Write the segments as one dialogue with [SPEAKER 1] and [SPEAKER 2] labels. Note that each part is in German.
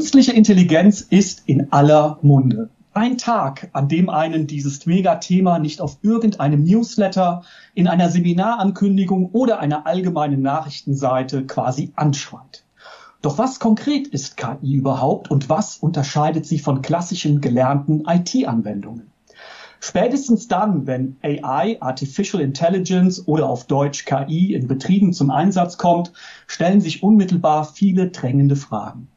[SPEAKER 1] Künstliche Intelligenz ist in aller Munde. Ein Tag, an dem einen dieses Megathema nicht auf irgendeinem Newsletter, in einer Seminarankündigung oder einer allgemeinen Nachrichtenseite quasi anschweilt. Doch was konkret ist KI überhaupt und was unterscheidet sie von klassischen gelernten IT-Anwendungen? Spätestens dann, wenn AI, Artificial Intelligence oder auf Deutsch KI in Betrieben zum Einsatz kommt, stellen sich unmittelbar viele drängende Fragen.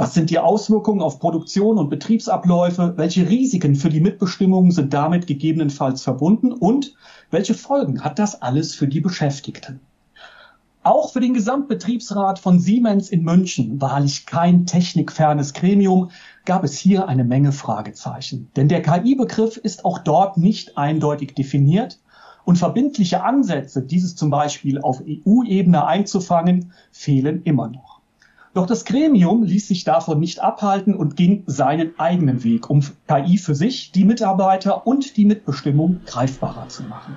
[SPEAKER 1] Was sind die Auswirkungen auf Produktion und Betriebsabläufe? Welche Risiken für die Mitbestimmung sind damit gegebenenfalls verbunden? Und welche Folgen hat das alles für die Beschäftigten? Auch für den Gesamtbetriebsrat von Siemens in München, wahrlich kein technikfernes Gremium, gab es hier eine Menge Fragezeichen. Denn der KI-Begriff ist auch dort nicht eindeutig definiert und verbindliche Ansätze, dieses zum Beispiel auf EU-Ebene einzufangen, fehlen immer noch. Doch das Gremium ließ sich davon nicht abhalten und ging seinen eigenen Weg, um KI für sich, die Mitarbeiter und die Mitbestimmung greifbarer zu machen.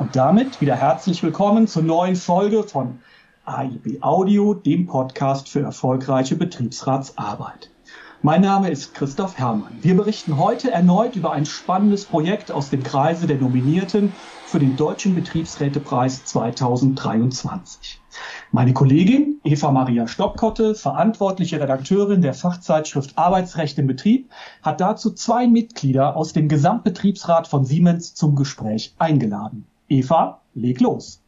[SPEAKER 1] Und damit wieder herzlich willkommen zur neuen Folge von AIB Audio, dem Podcast für erfolgreiche Betriebsratsarbeit. Mein Name ist Christoph Herrmann. Wir berichten heute erneut über ein spannendes Projekt aus dem Kreise der Nominierten für den Deutschen Betriebsrätepreis 2023. Meine Kollegin Eva Maria Stockkotte, verantwortliche Redakteurin der Fachzeitschrift Arbeitsrecht im Betrieb, hat dazu zwei Mitglieder aus dem Gesamtbetriebsrat von Siemens zum Gespräch eingeladen. Eva, leg los.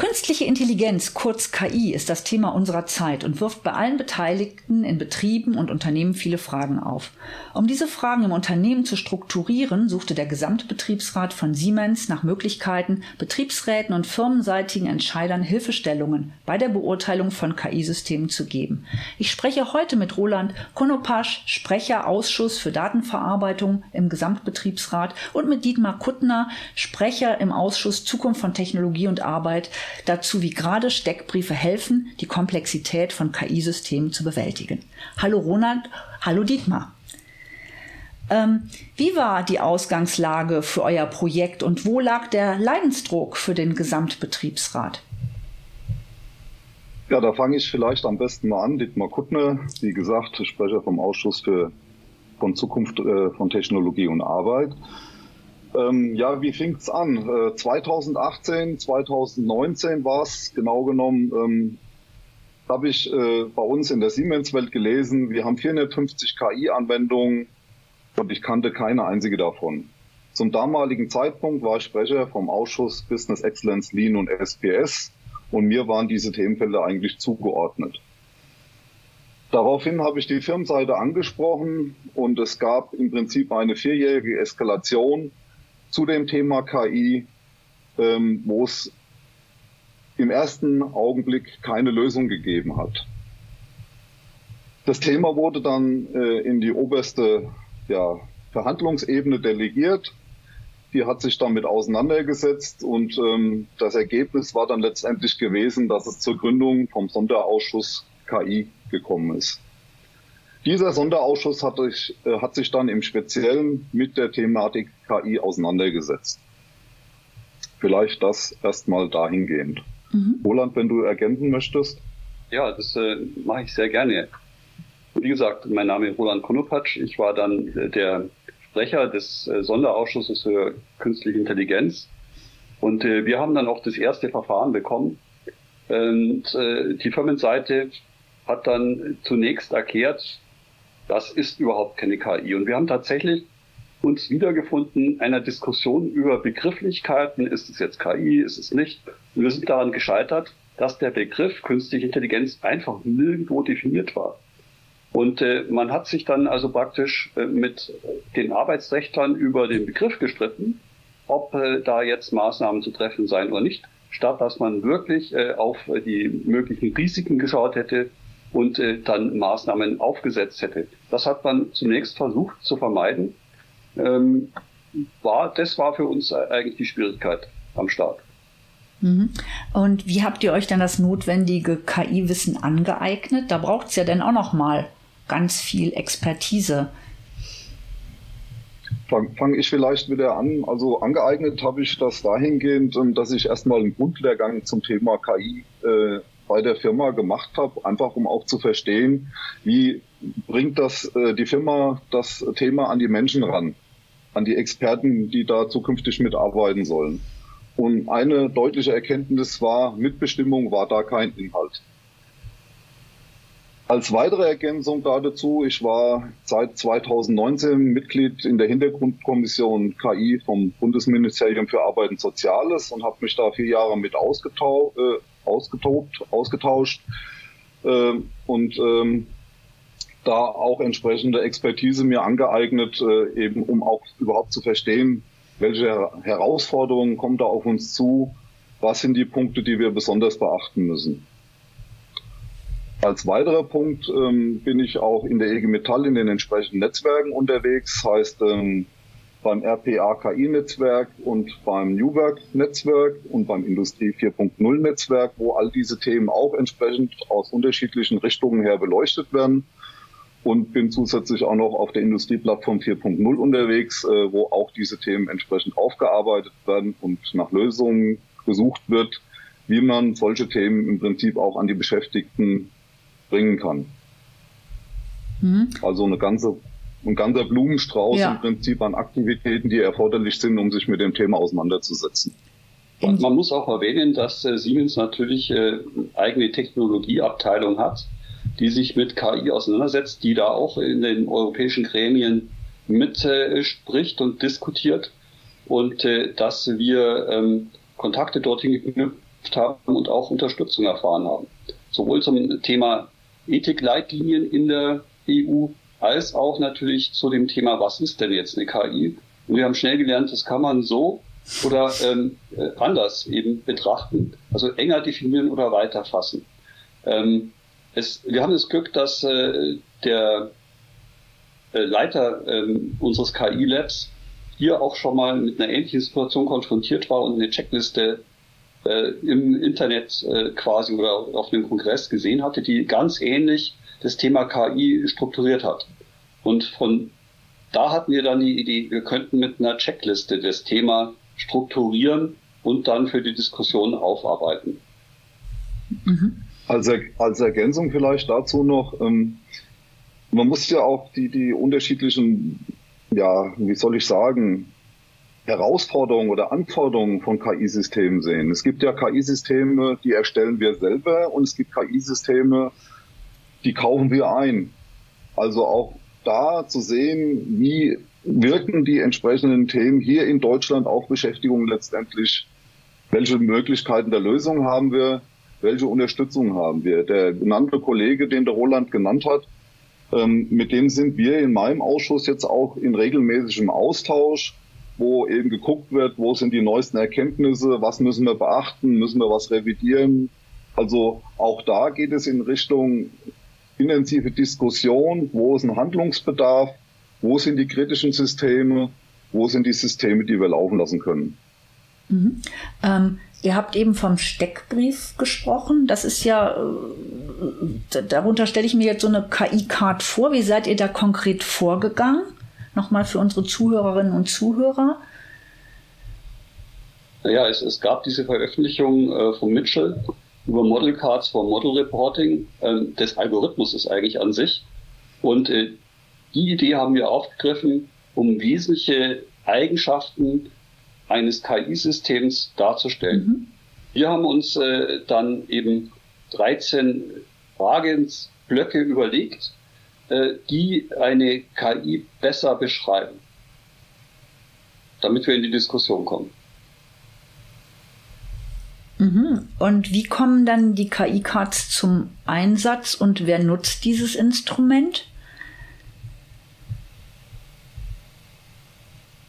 [SPEAKER 2] Künstliche Intelligenz, kurz KI, ist das Thema unserer Zeit und wirft bei allen Beteiligten in Betrieben und Unternehmen viele Fragen auf. Um diese Fragen im Unternehmen zu strukturieren, suchte der Gesamtbetriebsrat von Siemens nach Möglichkeiten, Betriebsräten und firmenseitigen Entscheidern Hilfestellungen bei der Beurteilung von KI-Systemen zu geben. Ich spreche heute mit Roland Konopasch, Sprecher Ausschuss für Datenverarbeitung im Gesamtbetriebsrat und mit Dietmar Kuttner, Sprecher im Ausschuss Zukunft von Technologie und Arbeit dazu, wie gerade Steckbriefe helfen, die Komplexität von KI-Systemen zu bewältigen. Hallo Ronald, hallo Dietmar. Ähm, wie war die Ausgangslage für euer Projekt und wo lag der Leidensdruck für den Gesamtbetriebsrat?
[SPEAKER 3] Ja, da fange ich vielleicht am besten mal an. Dietmar Kuttner, wie gesagt, Sprecher vom Ausschuss für von Zukunft äh, von Technologie und Arbeit. Ähm, ja, wie fing's an? Äh, 2018, 2019 war es genau genommen. Ähm, habe ich äh, bei uns in der Siemens-Welt gelesen, wir haben 450 KI-Anwendungen und ich kannte keine einzige davon. Zum damaligen Zeitpunkt war ich Sprecher vom Ausschuss Business Excellence Lean und SPS und mir waren diese Themenfelder eigentlich zugeordnet. Daraufhin habe ich die Firmenseite angesprochen und es gab im Prinzip eine vierjährige Eskalation zu dem Thema KI, ähm, wo es im ersten Augenblick keine Lösung gegeben hat. Das Thema wurde dann äh, in die oberste ja, Verhandlungsebene delegiert. Die hat sich damit auseinandergesetzt und ähm, das Ergebnis war dann letztendlich gewesen, dass es zur Gründung vom Sonderausschuss KI gekommen ist. Dieser Sonderausschuss hat, sich, äh, hat sich dann im Speziellen mit der Thematik KI auseinandergesetzt. Vielleicht das erstmal dahingehend. Mhm. Roland, wenn du ergänzen möchtest.
[SPEAKER 4] Ja, das äh, mache ich sehr gerne. Wie gesagt, mein Name ist Roland Konopatsch. Ich war dann äh, der Sprecher des äh, Sonderausschusses für künstliche Intelligenz. Und äh, wir haben dann auch das erste Verfahren bekommen. Und äh, die Firmenseite hat dann zunächst erklärt, das ist überhaupt keine KI. Und wir haben tatsächlich uns wiedergefunden einer Diskussion über Begrifflichkeiten. Ist es jetzt KI? Ist es nicht? Und wir sind daran gescheitert, dass der Begriff künstliche Intelligenz einfach nirgendwo definiert war. Und äh, man hat sich dann also praktisch äh, mit den Arbeitsrechtlern über den Begriff gestritten, ob äh, da jetzt Maßnahmen zu treffen seien oder nicht, statt dass man wirklich äh, auf die möglichen Risiken geschaut hätte und äh, dann Maßnahmen aufgesetzt hätte. Das hat man zunächst versucht zu vermeiden. Ähm, war, das war für uns eigentlich die Schwierigkeit am Start.
[SPEAKER 2] Mhm. Und wie habt ihr euch dann das notwendige KI-Wissen angeeignet? Da braucht es ja dann auch noch mal ganz viel Expertise.
[SPEAKER 3] fange fang ich vielleicht wieder an. Also angeeignet habe ich das dahingehend, ähm, dass ich erstmal einen Grundlehrgang zum Thema KI äh, bei der Firma gemacht habe, einfach um auch zu verstehen, wie bringt das äh, die Firma das Thema an die Menschen ran, an die Experten, die da zukünftig mitarbeiten sollen. Und eine deutliche Erkenntnis war, Mitbestimmung war da kein Inhalt. Als weitere Ergänzung dazu, ich war seit 2019 Mitglied in der Hintergrundkommission KI vom Bundesministerium für Arbeit und Soziales und habe mich da vier Jahre mit ausgetau äh, ausgetobt, ausgetauscht äh, und ähm, da auch entsprechende Expertise mir angeeignet, äh, eben um auch überhaupt zu verstehen, welche Herausforderungen kommen da auf uns zu, was sind die Punkte, die wir besonders beachten müssen. Als weiterer Punkt ähm, bin ich auch in der EG Metall in den entsprechenden Netzwerken unterwegs, heißt ähm, beim RPA-KI-Netzwerk und beim New Work-Netzwerk und beim Industrie 4.0-Netzwerk, wo all diese Themen auch entsprechend aus unterschiedlichen Richtungen her beleuchtet werden. Und bin zusätzlich auch noch auf der Industrieplattform 4.0 unterwegs, äh, wo auch diese Themen entsprechend aufgearbeitet werden und nach Lösungen gesucht wird, wie man solche Themen im Prinzip auch an die Beschäftigten bringen kann. Mhm. Also eine ganze, ein ganzer Blumenstrauß ja. im Prinzip an Aktivitäten, die erforderlich sind, um sich mit dem Thema auseinanderzusetzen.
[SPEAKER 4] Und man muss auch erwähnen, dass äh, Siemens natürlich äh, eigene Technologieabteilung hat, die sich mit KI auseinandersetzt, die da auch in den europäischen Gremien mitspricht äh, und diskutiert und äh, dass wir ähm, Kontakte dorthin geknüpft haben und auch Unterstützung erfahren haben. Sowohl zum Thema Ethikleitlinien in der EU, als auch natürlich zu dem Thema, was ist denn jetzt eine KI? Und wir haben schnell gelernt, das kann man so oder ähm, äh, anders eben betrachten, also enger definieren oder weiterfassen. Ähm, es, wir haben das Glück, dass äh, der äh, Leiter äh, unseres KI-Labs hier auch schon mal mit einer ähnlichen Situation konfrontiert war und eine Checkliste äh, im Internet äh, quasi oder auf einem Kongress gesehen hatte, die ganz ähnlich das Thema KI strukturiert hat. Und von da hatten wir dann die Idee, wir könnten mit einer Checkliste das Thema strukturieren und dann für die Diskussion aufarbeiten.
[SPEAKER 3] Mhm. Als, er, als Ergänzung vielleicht dazu noch, ähm, man muss ja auch die, die unterschiedlichen, ja, wie soll ich sagen, Herausforderungen oder Anforderungen von KI-Systemen sehen. Es gibt ja KI-Systeme, die erstellen wir selber und es gibt KI-Systeme, die kaufen wir ein. Also auch da zu sehen, wie wirken die entsprechenden Themen hier in Deutschland auf Beschäftigung letztendlich, welche Möglichkeiten der Lösung haben wir, welche Unterstützung haben wir. Der genannte Kollege, den der Roland genannt hat, ähm, mit dem sind wir in meinem Ausschuss jetzt auch in regelmäßigem Austausch wo eben geguckt wird, wo sind die neuesten Erkenntnisse, was müssen wir beachten, müssen wir was revidieren. Also auch da geht es in Richtung intensive Diskussion, wo ist ein Handlungsbedarf, wo sind die kritischen Systeme, wo sind die Systeme, die wir laufen lassen können.
[SPEAKER 2] Mhm. Ähm, ihr habt eben vom Steckbrief gesprochen. Das ist ja, äh, darunter stelle ich mir jetzt so eine KI-Card vor. Wie seid ihr da konkret vorgegangen? nochmal für unsere Zuhörerinnen und Zuhörer?
[SPEAKER 4] Naja, es, es gab diese Veröffentlichung äh, von Mitchell über Model Cards for Model Reporting äh, des Algorithmus ist eigentlich an sich. Und äh, die Idee haben wir aufgegriffen, um wesentliche Eigenschaften eines KI-Systems darzustellen. Mhm. Wir haben uns äh, dann eben 13 Fragensblöcke überlegt, äh, die eine KI besser beschreiben, damit wir in die Diskussion kommen.
[SPEAKER 2] Mhm. Und wie kommen dann die KI-Cards zum Einsatz und wer nutzt dieses Instrument?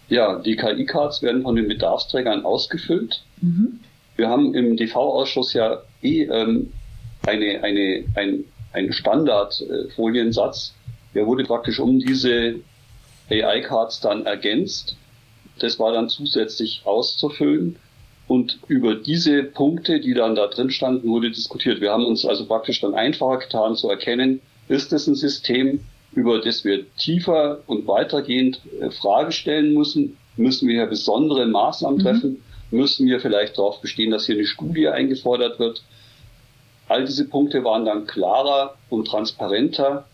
[SPEAKER 4] Ja, die KI-Cards werden von den Bedarfsträgern ausgefüllt. Mhm. Wir haben im DV-Ausschuss ja eh ähm, eine, eine, ein ein Standardfoliensatz. Der wurde praktisch um diese AI-Cards dann ergänzt. Das war dann zusätzlich auszufüllen. Und über diese Punkte, die dann da drin standen, wurde diskutiert. Wir haben uns also praktisch dann einfacher getan zu erkennen, ist es ein System, über das wir tiefer und weitergehend äh, Frage stellen müssen. Müssen wir hier besondere Maßnahmen mhm. treffen? Müssen wir vielleicht darauf bestehen, dass hier eine Studie eingefordert wird? All diese Punkte waren dann klarer und transparenter,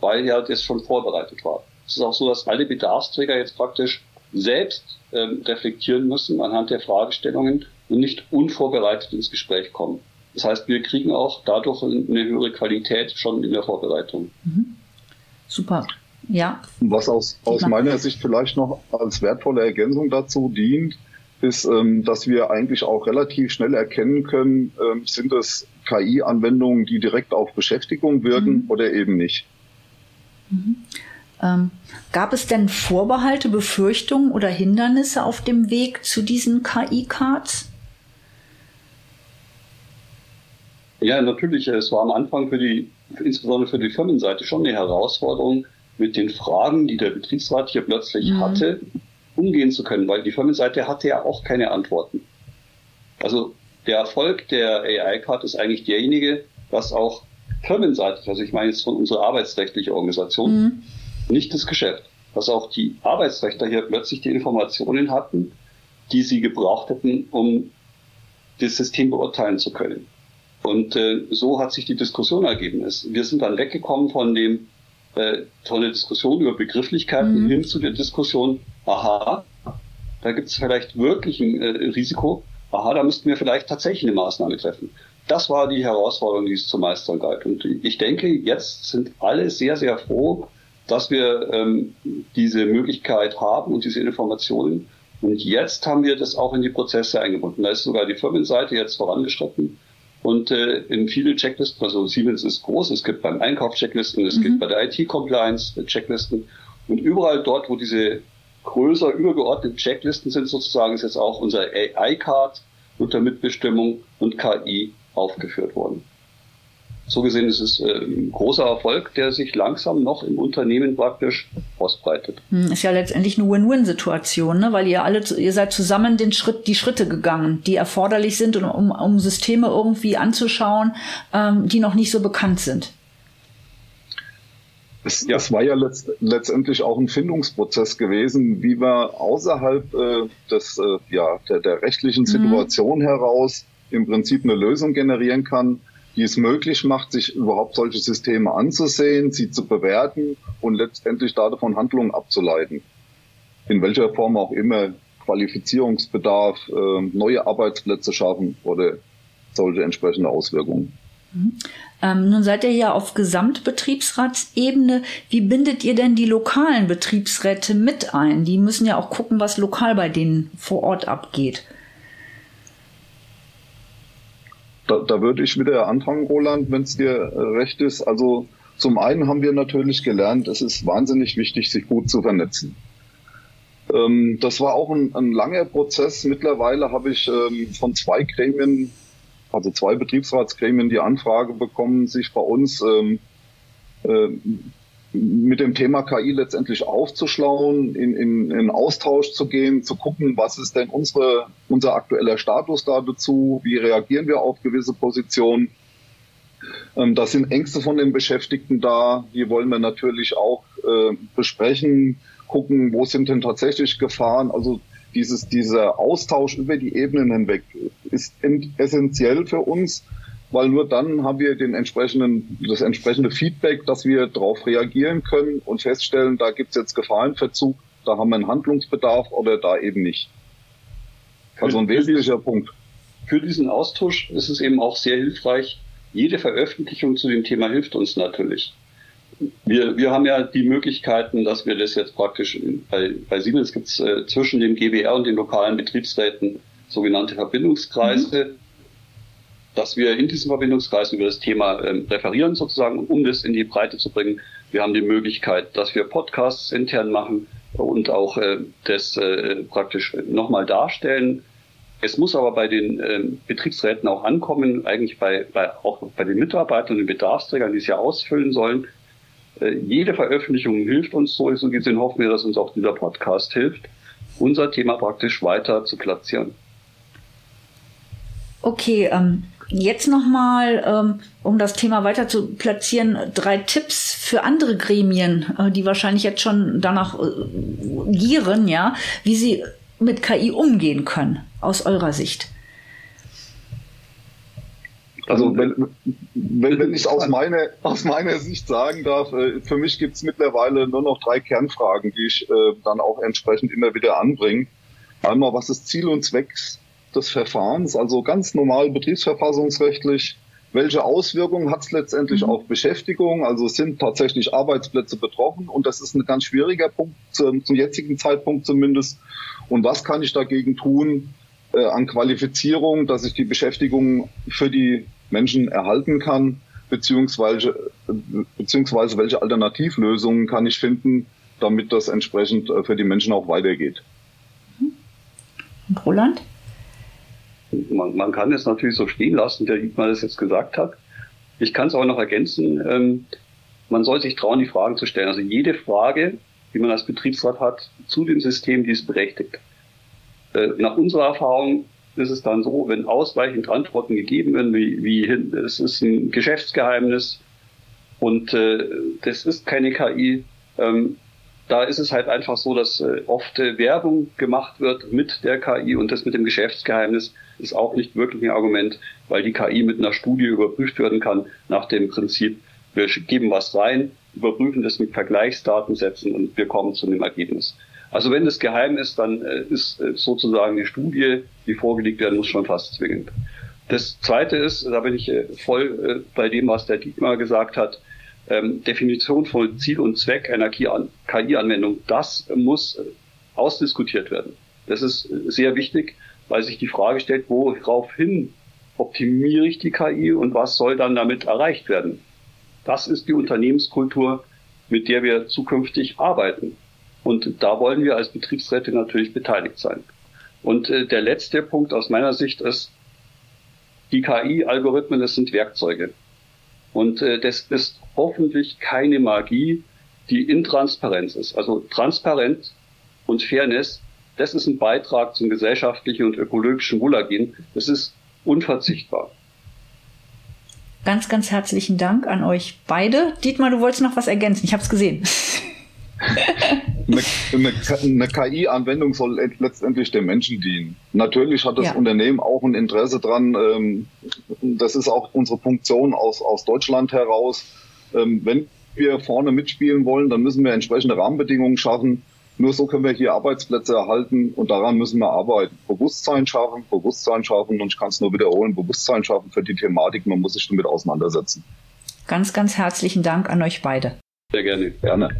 [SPEAKER 4] weil ja das schon vorbereitet war. Es ist auch so, dass alle Bedarfsträger jetzt praktisch selbst ähm, reflektieren müssen anhand der Fragestellungen und nicht unvorbereitet ins Gespräch kommen. Das heißt, wir kriegen auch dadurch eine höhere Qualität schon in der Vorbereitung. Mhm.
[SPEAKER 2] Super. Ja.
[SPEAKER 3] Was aus, aus meiner Sicht vielleicht noch als wertvolle Ergänzung dazu dient, ist, ähm, dass wir eigentlich auch relativ schnell erkennen können, ähm, sind es KI-Anwendungen, die direkt auf Beschäftigung wirken mhm. oder eben nicht.
[SPEAKER 2] Ähm, gab es denn Vorbehalte, Befürchtungen oder Hindernisse auf dem Weg zu diesen KI-Cards?
[SPEAKER 4] Ja, natürlich. Es war am Anfang für die, insbesondere für die Firmenseite schon eine Herausforderung, mit den Fragen, die der Betriebsrat hier plötzlich mhm. hatte, umgehen zu können, weil die Firmenseite hatte ja auch keine Antworten. Also der Erfolg der AI-Card ist eigentlich derjenige, was auch firmenseitig, also ich meine jetzt von unserer arbeitsrechtlichen Organisation, mhm. Nicht das Geschäft, dass auch die Arbeitsrechtler hier plötzlich die Informationen hatten, die sie gebraucht hätten, um das System beurteilen zu können. Und äh, so hat sich die Diskussion ergeben. Wir sind dann weggekommen von dem äh, von der Diskussion über Begrifflichkeiten mhm. hin zu der Diskussion, aha, da gibt es vielleicht wirklich ein äh, Risiko, aha, da müssten wir vielleicht tatsächlich eine Maßnahme treffen. Das war die Herausforderung, die es zu meistern galt. Und ich denke, jetzt sind alle sehr, sehr froh, dass wir ähm, diese Möglichkeit haben und diese Informationen. Und jetzt haben wir das auch in die Prozesse eingebunden. Da ist sogar die Firmenseite jetzt vorangeschritten und äh, in viele Checklisten, also Siemens ist groß, es gibt beim Einkauf Checklisten, es mhm. gibt bei der IT-Compliance Checklisten und überall dort, wo diese größer übergeordneten Checklisten sind, sozusagen ist jetzt auch unser AI-Card unter Mitbestimmung und KI aufgeführt worden so gesehen ist es äh, ein großer Erfolg, der sich langsam noch im Unternehmen praktisch ausbreitet.
[SPEAKER 2] Hm, ist ja letztendlich eine Win-Win-Situation, ne? weil ihr alle, ihr seid zusammen den Schritt, die Schritte gegangen, die erforderlich sind, um, um Systeme irgendwie anzuschauen, ähm, die noch nicht so bekannt sind.
[SPEAKER 3] Es, ja. es war ja letzt, letztendlich auch ein Findungsprozess gewesen, wie wir außerhalb äh, des, äh, ja, der, der rechtlichen mhm. Situation mhm. heraus im Prinzip eine Lösung generieren kann, die es möglich macht, sich überhaupt solche Systeme anzusehen, sie zu bewerten und letztendlich davon Handlungen abzuleiten. In welcher Form auch immer, Qualifizierungsbedarf, äh, neue Arbeitsplätze schaffen oder solche entsprechende Auswirkungen.
[SPEAKER 2] Mhm. Ähm, nun seid ihr ja auf Gesamtbetriebsratsebene. Wie bindet ihr denn die lokalen Betriebsräte mit ein? Die müssen ja auch gucken, was lokal bei denen vor Ort abgeht.
[SPEAKER 3] Da, da würde ich wieder anfangen, Roland, wenn es dir äh, recht ist. Also zum einen haben wir natürlich gelernt, es ist wahnsinnig wichtig, sich gut zu vernetzen. Ähm, das war auch ein, ein, langer Prozess. Mittlerweile habe ich ähm, von zwei Gremien, also zwei Betriebsratsgremien, die Anfrage bekommen, sich bei uns ähm, äh, mit dem Thema KI letztendlich aufzuschlauen, in, in, in Austausch zu gehen, zu gucken, was ist denn unsere, unser aktueller Status da dazu, wie reagieren wir auf gewisse Positionen. Ähm, da sind Ängste von den Beschäftigten da, die wollen wir natürlich auch äh, besprechen, gucken, wo sind denn tatsächlich Gefahren. Also dieses, dieser Austausch über die Ebenen hinweg ist essentiell für uns, weil nur dann haben wir den entsprechenden, das entsprechende Feedback, dass wir darauf reagieren können und feststellen, da gibt es jetzt Gefahrenverzug, da haben wir einen Handlungsbedarf oder da eben nicht. Also ein wesentlicher Punkt.
[SPEAKER 4] Für diesen Austausch ist es eben auch sehr hilfreich. Jede Veröffentlichung zu dem Thema hilft uns natürlich. Wir, wir haben ja die Möglichkeiten, dass wir das jetzt praktisch, bei, bei Siemens gibt es äh, zwischen dem GBR und den lokalen Betriebsräten sogenannte Verbindungskreise. Mhm dass wir in diesen Verbindungskreisen über das Thema ähm, referieren sozusagen, um das in die Breite zu bringen. Wir haben die Möglichkeit, dass wir Podcasts intern machen und auch äh, das äh, praktisch nochmal darstellen. Es muss aber bei den ähm, Betriebsräten auch ankommen, eigentlich bei, bei, auch bei den Mitarbeitern und den Bedarfsträgern, die es ja ausfüllen sollen. Äh, jede Veröffentlichung hilft uns so. So gesehen hoffen wir, dass uns auch dieser Podcast hilft, unser Thema praktisch weiter zu platzieren.
[SPEAKER 2] Okay, ähm, Jetzt nochmal, ähm, um das Thema weiter zu platzieren, drei Tipps für andere Gremien, äh, die wahrscheinlich jetzt schon danach äh, gieren, ja, wie sie mit KI umgehen können, aus eurer Sicht.
[SPEAKER 3] Also wenn, wenn, wenn ich aus meiner, aus meiner Sicht sagen darf, äh, für mich gibt es mittlerweile nur noch drei Kernfragen, die ich dann auch entsprechend immer wieder anbringe. Einmal, was ist Ziel und Zweck des Verfahrens, also ganz normal betriebsverfassungsrechtlich. Welche Auswirkungen hat es letztendlich mhm. auf Beschäftigung? Also sind tatsächlich Arbeitsplätze betroffen und das ist ein ganz schwieriger Punkt zum, zum jetzigen Zeitpunkt zumindest. Und was kann ich dagegen tun äh, an Qualifizierung, dass ich die Beschäftigung für die Menschen erhalten kann, beziehungsweise, beziehungsweise welche Alternativlösungen kann ich finden, damit das entsprechend äh, für die Menschen auch weitergeht.
[SPEAKER 2] Und Roland?
[SPEAKER 4] Man, man kann es natürlich so stehen lassen, der Dietmar das jetzt gesagt hat. Ich kann es auch noch ergänzen. Ähm, man soll sich trauen, die Fragen zu stellen. Also jede Frage, die man als Betriebsrat hat, zu dem System, die ist berechtigt. Äh, nach unserer Erfahrung ist es dann so, wenn ausreichend Antworten gegeben werden, wie, wie es ist ein Geschäftsgeheimnis und äh, das ist keine KI, ähm, da ist es halt einfach so, dass äh, oft äh, Werbung gemacht wird mit der KI und das mit dem Geschäftsgeheimnis ist auch nicht wirklich ein Argument, weil die KI mit einer Studie überprüft werden kann nach dem Prinzip, wir geben was rein, überprüfen das mit Vergleichsdatensätzen und wir kommen zu einem Ergebnis. Also wenn das geheim ist, dann äh, ist sozusagen die Studie, die vorgelegt werden muss, schon fast zwingend. Das Zweite ist, da bin ich voll bei dem, was der Dietmar gesagt hat, ähm, Definition von Ziel und Zweck einer KI-Anwendung, das muss ausdiskutiert werden. Das ist sehr wichtig, weil sich die Frage stellt, woraufhin optimiere ich die KI und was soll dann damit erreicht werden? Das ist die Unternehmenskultur, mit der wir zukünftig arbeiten. Und da wollen wir als Betriebsräte natürlich beteiligt sein. Und äh, der letzte Punkt aus meiner Sicht ist, die KI-Algorithmen, das sind Werkzeuge. Und äh, das ist hoffentlich keine Magie, die intransparent ist. Also transparent und Fairness, das ist ein Beitrag zum gesellschaftlichen und ökologischen Wohlergehen. Das ist unverzichtbar.
[SPEAKER 2] Ganz, ganz herzlichen Dank an euch beide. Dietmar, du wolltest noch was ergänzen. Ich habe es gesehen.
[SPEAKER 3] eine, eine, eine KI-Anwendung soll letztendlich dem Menschen dienen. Natürlich hat das ja. Unternehmen auch ein Interesse dran. Ähm, das ist auch unsere Funktion aus, aus Deutschland heraus. Ähm, wenn wir vorne mitspielen wollen, dann müssen wir entsprechende Rahmenbedingungen schaffen. Nur so können wir hier Arbeitsplätze erhalten und daran müssen wir arbeiten. Bewusstsein schaffen, Bewusstsein schaffen und ich kann es nur wiederholen, Bewusstsein schaffen für die Thematik, man muss sich damit auseinandersetzen.
[SPEAKER 2] Ganz, ganz herzlichen Dank an euch beide.
[SPEAKER 3] Sehr gerne. Gerne.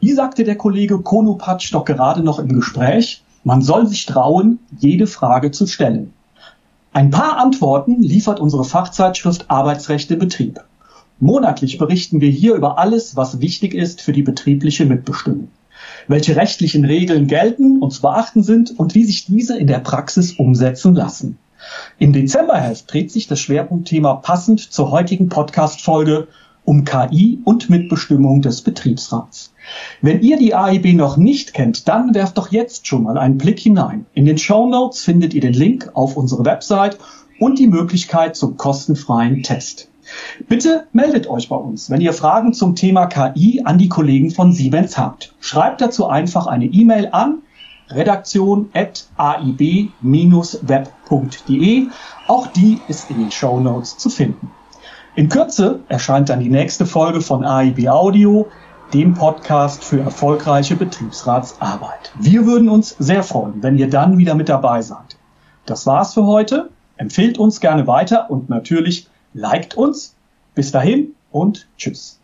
[SPEAKER 1] Wie sagte der Kollege Konopatsch doch gerade noch im Gespräch, man soll sich trauen, jede Frage zu stellen. Ein paar Antworten liefert unsere Fachzeitschrift Arbeitsrecht im Betrieb. Monatlich berichten wir hier über alles, was wichtig ist für die betriebliche Mitbestimmung. Welche rechtlichen Regeln gelten und zu beachten sind und wie sich diese in der Praxis umsetzen lassen. Im Dezemberheft dreht sich das Schwerpunktthema passend zur heutigen Podcast-Folge um KI und Mitbestimmung des Betriebsrats. Wenn ihr die AIB noch nicht kennt, dann werft doch jetzt schon mal einen Blick hinein. In den Show Notes findet ihr den Link auf unsere Website und die Möglichkeit zum kostenfreien Test. Bitte meldet euch bei uns, wenn ihr Fragen zum Thema KI an die Kollegen von Siemens habt. Schreibt dazu einfach eine E-Mail an redaktion.aib-web.de. Auch die ist in den Show Notes zu finden. In Kürze erscheint dann die nächste Folge von AIB Audio, dem Podcast für erfolgreiche Betriebsratsarbeit. Wir würden uns sehr freuen, wenn ihr dann wieder mit dabei seid. Das war's für heute. Empfehlt uns gerne weiter und natürlich liked uns. Bis dahin und tschüss.